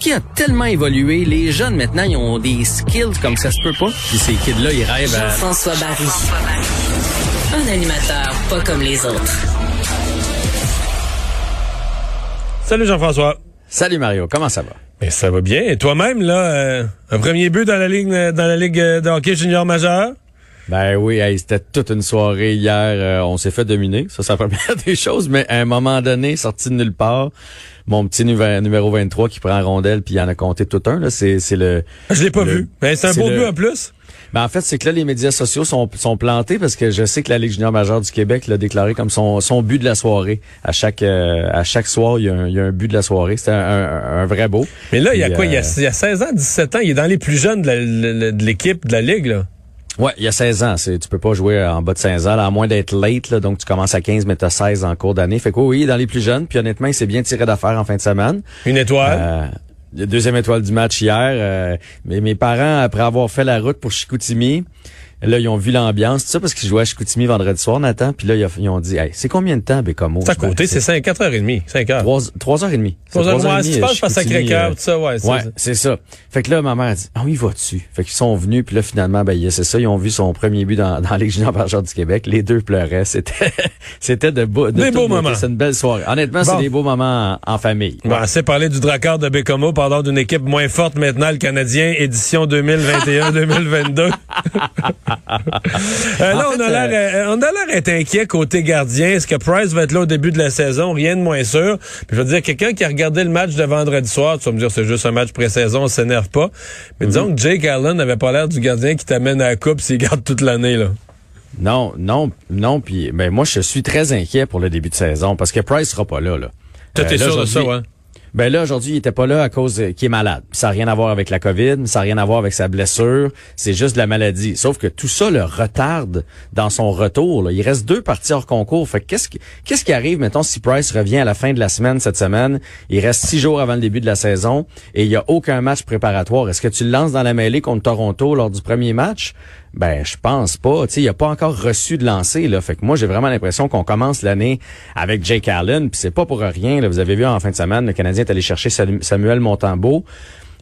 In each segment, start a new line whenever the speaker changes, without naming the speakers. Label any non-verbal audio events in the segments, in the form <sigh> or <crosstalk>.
qui a tellement évolué? Les jeunes, maintenant, ils ont des skills comme ça se peut pas. Puis ces kids-là, ils rêvent à...
Jean-François Barry. Un animateur pas comme les autres.
Salut Jean-François.
Salut Mario, comment ça va?
Mais ça va bien. Et toi-même, là, euh, un premier but dans la ligue dans la ligue de hockey junior majeur?
Ben oui, c'était toute une soirée hier. Euh, on s'est fait dominer. Ça, c'est la première <laughs> des choses. Mais à un moment donné, sorti de nulle part, mon petit numéro 23 qui prend rondelle puis il en a compté tout un. Là, c'est, c'est le.
Je l'ai pas vu. Mais c'est un beau but en plus.
Ben en fait, c'est que là, les médias sociaux sont, sont plantés parce que je sais que la Ligue junior majeure du Québec l'a déclaré comme son, son but de la soirée. À chaque euh, à chaque soir, il y, a un, il y a un but de la soirée. C'était un, un, vrai beau.
Mais là, il y a quoi? Il, y a, il y a 16 ans, 17 ans. Il est dans les plus jeunes de l'équipe, de, de la Ligue, là.
Ouais, il y a 16 ans. C'est, tu peux pas jouer en bas de 16 ans, à moins d'être late. Là, donc, tu commences à 15, mais tu as 16 en cours d'année. Fait que oui, dans les plus jeunes. Puis honnêtement, il s'est bien tiré d'affaire en fin de semaine.
Une étoile? Euh,
deuxième étoile du match hier. Euh, mais mes parents, après avoir fait la route pour Chicoutimi, Là, ils ont vu l'ambiance, tout ça, parce qu'ils jouaient à Chicoutimi vendredi soir, Nathan. Puis là, ils ont dit, hey, c'est combien de temps, Bécomo?
C'est à côté, c'est 5, 4h30, 5 h 3,
3h30.
3h30, si tu passes par Sacré-Cœur, tout ça, ouais.
Ouais, c'est ça. Fait que là, ma mère a dit, ah oui, vas-tu? Fait qu'ils sont venus, puis là, finalement, ben, c'est ça, ils ont vu son premier but dans, dans Ligue junior par du Québec. Les deux pleuraient. C'était, <laughs> c'était de, beau,
des beaux moments.
C'est une belle soirée. Honnêtement, c'est des beaux moments en, famille.
Bon, assez parlé du Drakkar de Bécomo, pardon, d'une équipe moins forte maintenant, le Canadien, édition 2021-2022. Euh, là, on, a l'air, euh, on a l'air d'être inquiet côté gardien. Est-ce que Price va être là au début de la saison? Rien de moins sûr. Puis je veux dire, quelqu'un qui a regardé le match de vendredi soir, tu vas me dire c'est juste un match pré-saison, on s'énerve pas. Mais mhm. disons que Jake Allen n'avait pas l'air du gardien qui t'amène à la coupe s'il garde toute l'année, là.
Non, non, non. Puis, ben moi, je suis très inquiet pour le début de saison parce que Price sera pas là. là.
Toi, t'es euh, sûr de ça, ouais?
Ben là, aujourd'hui, il était pas là à cause qu'il est malade. Ça n'a rien à voir avec la COVID, ça n'a rien à voir avec sa blessure. C'est juste de la maladie. Sauf que tout ça le retarde dans son retour. Il reste deux parties hors concours. Fait qu'est-ce qui, qu'est-ce qui arrive, mettons, si Price revient à la fin de la semaine cette semaine? Il reste six jours avant le début de la saison et il y a aucun match préparatoire. Est-ce que tu le lances dans la mêlée contre Toronto lors du premier match? Ben, je pense pas. Tu sais, il a pas encore reçu de lancer là. Fait que moi, j'ai vraiment l'impression qu'on commence l'année avec Jake Allen. Puis c'est pas pour rien. Là. Vous avez vu en fin de semaine, le Canadien est allé chercher Samuel Montembeau.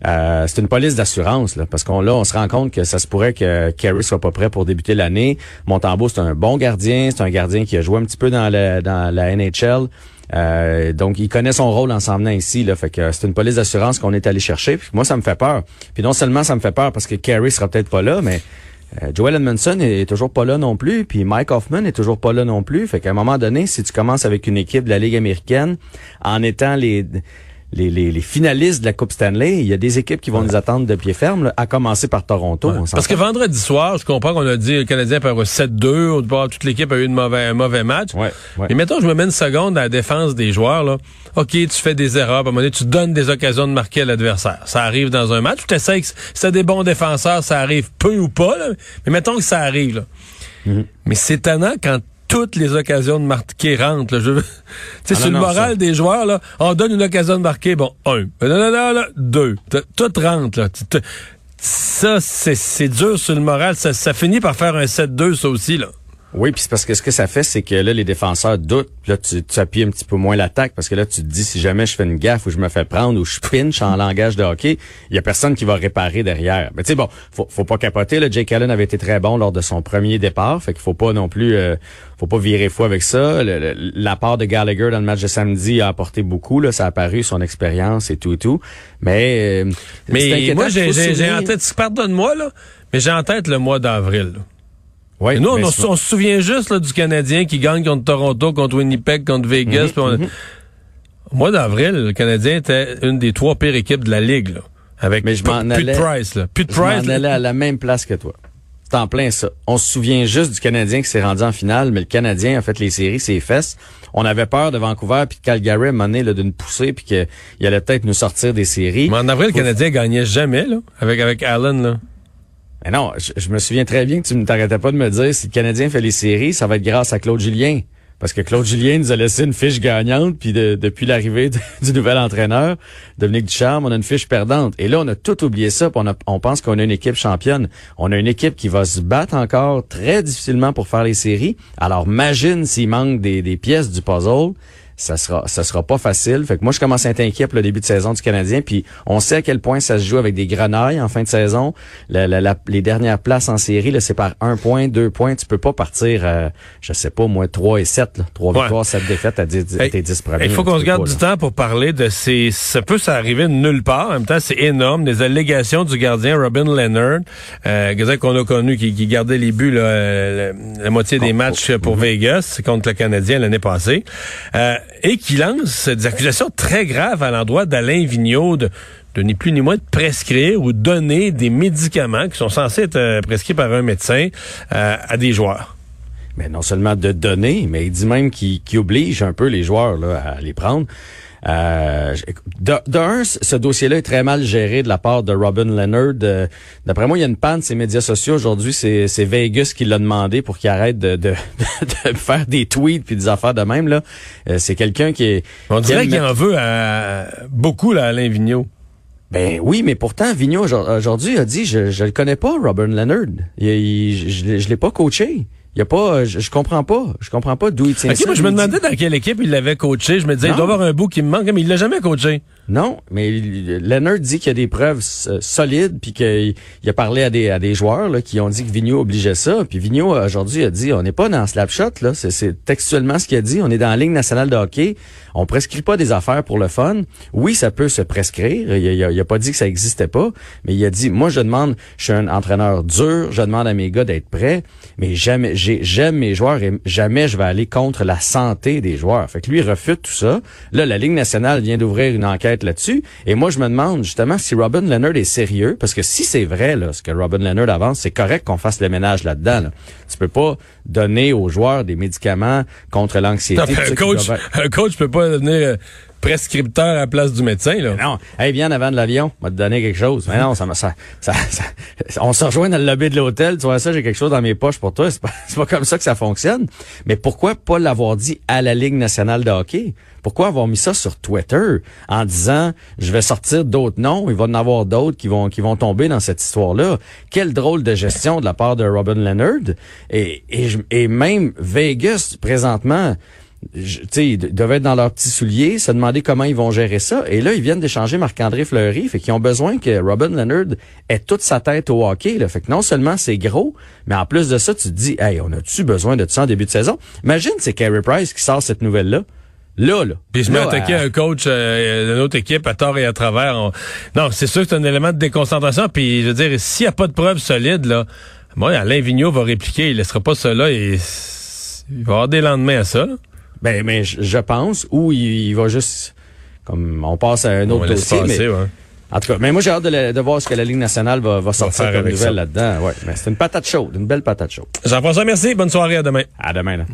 Euh, c'est une police d'assurance là, parce qu'on là on se rend compte que ça se pourrait que Kerry soit pas prêt pour débuter l'année. Montembeau c'est un bon gardien, c'est un gardien qui a joué un petit peu dans la dans la NHL. Euh, donc, il connaît son rôle en s'en venant ici. Là, fait que c'est une police d'assurance qu'on est allé chercher. Puis moi, ça me fait peur. Puis non seulement ça me fait peur parce que Kerry sera peut-être pas là, mais euh, Joel Edmondson est toujours pas là non plus, puis Mike Hoffman est toujours pas là non plus. Fait qu'à un moment donné, si tu commences avec une équipe de la Ligue américaine en étant les les, les, finalistes de la Coupe Stanley, il y a des équipes qui vont nous attendre de pied ferme, à commencer par Toronto.
Parce que vendredi soir, je comprends qu'on a dit le Canadien peut avoir 7-2, toute l'équipe a eu une mauvais, un mauvais match.
Ouais,
Mais mettons, je me mets une seconde à la défense des joueurs. Là. OK, tu fais des erreurs, à un moment donné, tu donnes des occasions de marquer à l'adversaire. Ça arrive dans un match. Tu essaies que c'est des bons défenseurs, ça arrive peu ou pas. Mais mettons que ça arrive. Là. Mm-hmm. Mais c'est étonnant quand toutes les occasions de marquer rentrent. Là. Je... <laughs> Ah sur le moral des joueurs, là, on donne une occasion de marquer, bon, un. deux. Tout rentre. Là. Ça, c'est dur sur le moral. Ça, ça finit par faire un 7-2, ça aussi. là.
Oui, puis c'est parce que ce que ça fait, c'est que là, les défenseurs doutent. Là, tu, tu appuies un petit peu moins l'attaque parce que là, tu te dis, si jamais je fais une gaffe ou je me fais prendre ou je pinch en langage de hockey, il y a personne qui va réparer derrière. Mais tu sais, bon, faut, faut pas capoter. Là, Jake Allen avait été très bon lors de son premier départ, fait qu'il faut pas non plus, euh, faut pas virer fou avec ça. la part de Gallagher dans le match de samedi a apporté beaucoup. Là, ça a apparu son expérience et tout et tout. Mais,
euh, mais moi, j'ai en tête, pardonne-moi là, mais j'ai en tête le mois d'avril. Ouais, nous, on, se souvient juste là, du Canadien qui gagne contre Toronto, contre Winnipeg, contre Vegas. Mhm, mhm. Au mois d'avril, le Canadien était une des trois pires équipes de la Ligue. Là, avec
mais je m'en
allais, de Price. Là. Plus de
je m'en allais à la même place que toi. C'est en plein ça. On se souvient juste du Canadien qui s'est rendu en finale, mais le Canadien a fait les séries, ses fesses. On avait peur de Vancouver puis de Calgary mené d'une poussée puis qu'il allait peut-être nous sortir des séries.
Mais en avril, le Canadien gagnait jamais là, avec avec Allen là.
Mais non, je, me souviens très bien que tu ne t'arrêtais pas de me dire si le Canadien fait les séries, ça va être grâce à Claude Julien. Parce que Claude Julien nous a laissé une fiche gagnante, puis depuis l'arrivée <laughs> du nouvel entraîneur, Dominique Ducharme, on a une fiche perdante. Et là, on a tout oublié ça, on, on pense qu'on a une équipe championne. On a une équipe qui va se battre encore très difficilement pour faire les séries. Alors, imagine s'il manque des pièces du puzzle ça sera ça sera pas facile. Fait que moi je commence à être inquiet pour le début de saison du Canadien puis on sait à quel point ça se joue avec des grenailles en fin de saison. les dernières places en série là, c'est par un point, deux points, tu peux pas partir euh, je sais pas moi 3 et 7 là, 3 victoires, 7 défaites à, 10, tes 10 premiers.
Il faut qu'on se garde du temps pour parler de ces ça peut s'arriver de nulle part. En même temps, c'est énorme des allégations du gardien Robin Leonard, euh, qu'on a connu qui, qui, gardait les buts là, la, moitié des matchs pour Vegas contre le Canadien l'année passée. Euh, et qui lance des accusations très graves à l'endroit d'Alain Vigneault de, ni plus ni moins de prescrire ou donner des médicaments qui sont censés être euh, prescrits par un médecin euh, à des joueurs.
Mais non seulement de donner, mais il dit même qu'il oblige un peu les joueurs à les prendre. Euh, D'un, ce dossier-là est très mal géré de la part de Robin Leonard. Euh, d'après moi, il y a une panne de ses médias sociaux aujourd'hui. C'est Vegas qui l'a demandé pour qu'il arrête de, de, <laughs> de, faire des tweets puis des affaires de même. là. Euh, c'est quelqu'un qui est...
On dirait qu'il en veut à, beaucoup là, Alain Vigneault.
Ben oui, mais pourtant, Vigneault aujourd'hui a dit je je le connais pas, Robin Leonard. je, je l'ai pas coaché. Il y a pas, je, je, comprends pas, je comprends pas d'où il tient
Ok, moi je me demandais dans quelle équipe il l'avait coaché. Je me disais, il doit avoir un bout qui me manque, mais il l'a jamais coaché.
Non, mais Leonard dit qu'il y a des preuves solides, puis qu'il a parlé à des, joueurs qui ont dit que Vigneault obligeait ça. Puis Vigneault aujourd'hui a dit, on n'est pas dans Slapshot, c'est textuellement ce qu'il a dit. On est dans la Ligue nationale de hockey. On prescrit pas des affaires pour le fun. Oui, ça peut se prescrire. Il a, pas dit que ça existait pas, mais il a dit, moi je demande, je suis un entraîneur dur, je demande à mes gars d'être prêts, mais jamais, j'aime mes joueurs et jamais je vais aller contre la santé des joueurs. Fait que lui il refute tout ça. Là, la Ligue nationale vient d'ouvrir une enquête là-dessus. Et moi, je me demande justement si Robin Leonard est sérieux, parce que si c'est vrai, là, ce que Robin Leonard avance, c'est correct qu'on fasse le ménage là-dedans. Là. Tu peux pas donner aux joueurs des médicaments contre l'anxiété.
Un coach, un coach peut pas devenir euh, prescripteur à la place du médecin. Là.
non, hey, viens avant de l'avion, on va te donner quelque chose. Mais non, ça, ça, ça, on se rejoint dans le lobby de l'hôtel, tu vois ça, j'ai quelque chose dans mes poches pour toi. C'est pas, pas comme ça que ça fonctionne. Mais pourquoi pas l'avoir dit à la Ligue nationale de hockey? Pourquoi avoir mis ça sur Twitter en disant je vais sortir d'autres noms, il va y en avoir d'autres qui vont qui vont tomber dans cette histoire-là? Quelle drôle de gestion de la part de Robin Leonard et, et même Vegas présentement sais, ils devaient être dans leurs petits souliers, se demander comment ils vont gérer ça. Et là, ils viennent d'échanger Marc-André Fleury, fait qu'ils ont besoin que Robin Leonard ait toute sa tête au hockey. Là. Fait que non seulement c'est gros, mais en plus de ça, tu te dis, hey, on a-tu besoin de ça en début de saison? Imagine, c'est Carey Price qui sort cette nouvelle-là. Là, là.
Puis se met à attaquer un coach euh, d'une autre équipe à tort et à travers. Non, c'est sûr que c'est un élément de déconcentration. Puis je veux dire, s'il n'y a pas de preuves solides, là, moi, Alain Vigneault va répliquer. Il laissera pas cela et il va avoir des lendemains à ça. Là.
Ben, mais je pense, ou il, va juste, comme on passe à un autre dossier. mais, En tout cas, mais moi j'ai hâte de, voir ce que la Ligue nationale va, va sortir comme nouvelle là-dedans. Ouais, mais c'est une patate chaude, une belle patate chaude.
Jean-François, merci. Bonne soirée. À demain.
À demain. Là.